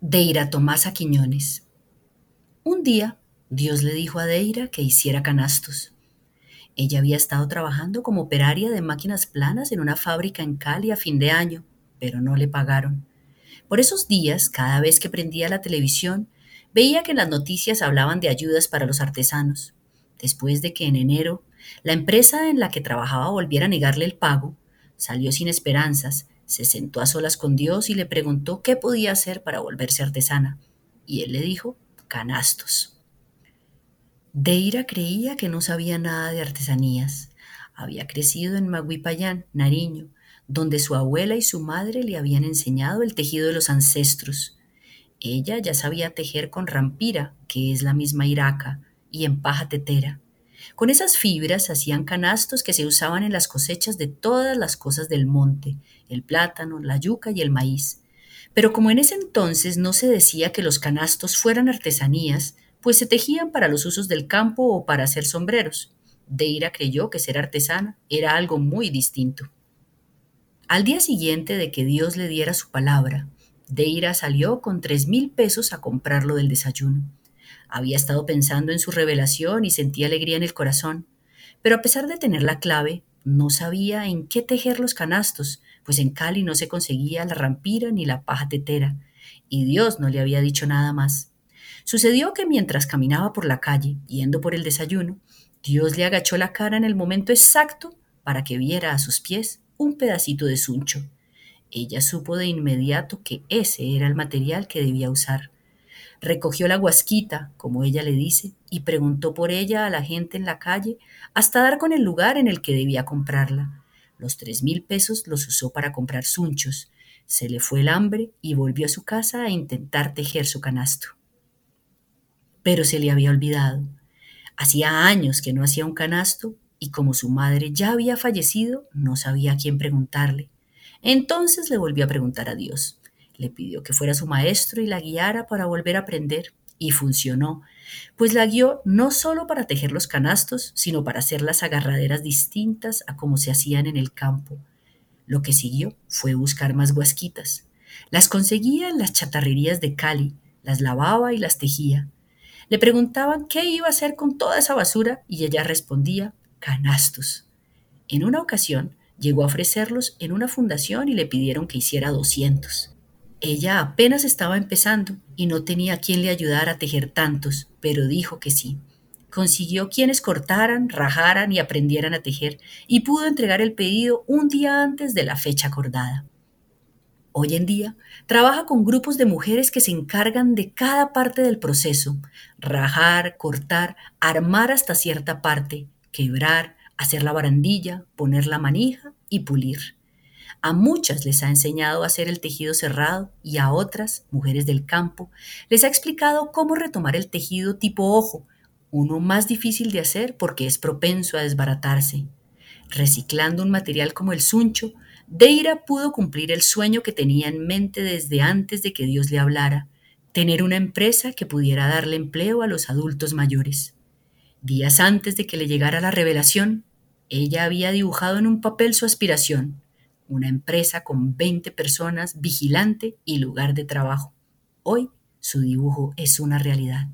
Deira Tomasa Quiñones. Un día, Dios le dijo a Deira que hiciera canastos. Ella había estado trabajando como operaria de máquinas planas en una fábrica en Cali a fin de año, pero no le pagaron. Por esos días, cada vez que prendía la televisión, veía que las noticias hablaban de ayudas para los artesanos. Después de que en enero la empresa en la que trabajaba volviera a negarle el pago, salió sin esperanzas se sentó a solas con Dios y le preguntó qué podía hacer para volverse artesana. Y él le dijo, canastos. Deira creía que no sabía nada de artesanías. Había crecido en Maguipayán, Nariño, donde su abuela y su madre le habían enseñado el tejido de los ancestros. Ella ya sabía tejer con rampira, que es la misma iraca, y en paja tetera. Con esas fibras hacían canastos que se usaban en las cosechas de todas las cosas del monte, el plátano, la yuca y el maíz. Pero como en ese entonces no se decía que los canastos fueran artesanías, pues se tejían para los usos del campo o para hacer sombreros. Deira creyó que ser artesana era algo muy distinto. Al día siguiente de que Dios le diera su palabra, Deira salió con tres mil pesos a comprarlo del desayuno. Había estado pensando en su revelación y sentía alegría en el corazón, pero a pesar de tener la clave, no sabía en qué tejer los canastos, pues en Cali no se conseguía la rampira ni la paja tetera, y Dios no le había dicho nada más. Sucedió que mientras caminaba por la calle, yendo por el desayuno, Dios le agachó la cara en el momento exacto para que viera a sus pies un pedacito de suncho. Ella supo de inmediato que ese era el material que debía usar. Recogió la guasquita, como ella le dice, y preguntó por ella a la gente en la calle hasta dar con el lugar en el que debía comprarla. Los tres mil pesos los usó para comprar sunchos. Se le fue el hambre y volvió a su casa a intentar tejer su canasto. Pero se le había olvidado. Hacía años que no hacía un canasto y como su madre ya había fallecido, no sabía a quién preguntarle. Entonces le volvió a preguntar a Dios. Le pidió que fuera su maestro y la guiara para volver a aprender, y funcionó, pues la guió no solo para tejer los canastos, sino para hacer las agarraderas distintas a como se hacían en el campo. Lo que siguió fue buscar más guasquitas. Las conseguía en las chatarrerías de Cali, las lavaba y las tejía. Le preguntaban qué iba a hacer con toda esa basura y ella respondía, canastos. En una ocasión llegó a ofrecerlos en una fundación y le pidieron que hiciera doscientos. Ella apenas estaba empezando y no tenía quien le ayudara a tejer tantos, pero dijo que sí. Consiguió quienes cortaran, rajaran y aprendieran a tejer y pudo entregar el pedido un día antes de la fecha acordada. Hoy en día trabaja con grupos de mujeres que se encargan de cada parte del proceso, rajar, cortar, armar hasta cierta parte, quebrar, hacer la barandilla, poner la manija y pulir. A muchas les ha enseñado a hacer el tejido cerrado y a otras, mujeres del campo, les ha explicado cómo retomar el tejido tipo ojo, uno más difícil de hacer porque es propenso a desbaratarse. Reciclando un material como el suncho, Deira pudo cumplir el sueño que tenía en mente desde antes de que Dios le hablara, tener una empresa que pudiera darle empleo a los adultos mayores. Días antes de que le llegara la revelación, ella había dibujado en un papel su aspiración, una empresa con 20 personas, vigilante y lugar de trabajo. Hoy su dibujo es una realidad.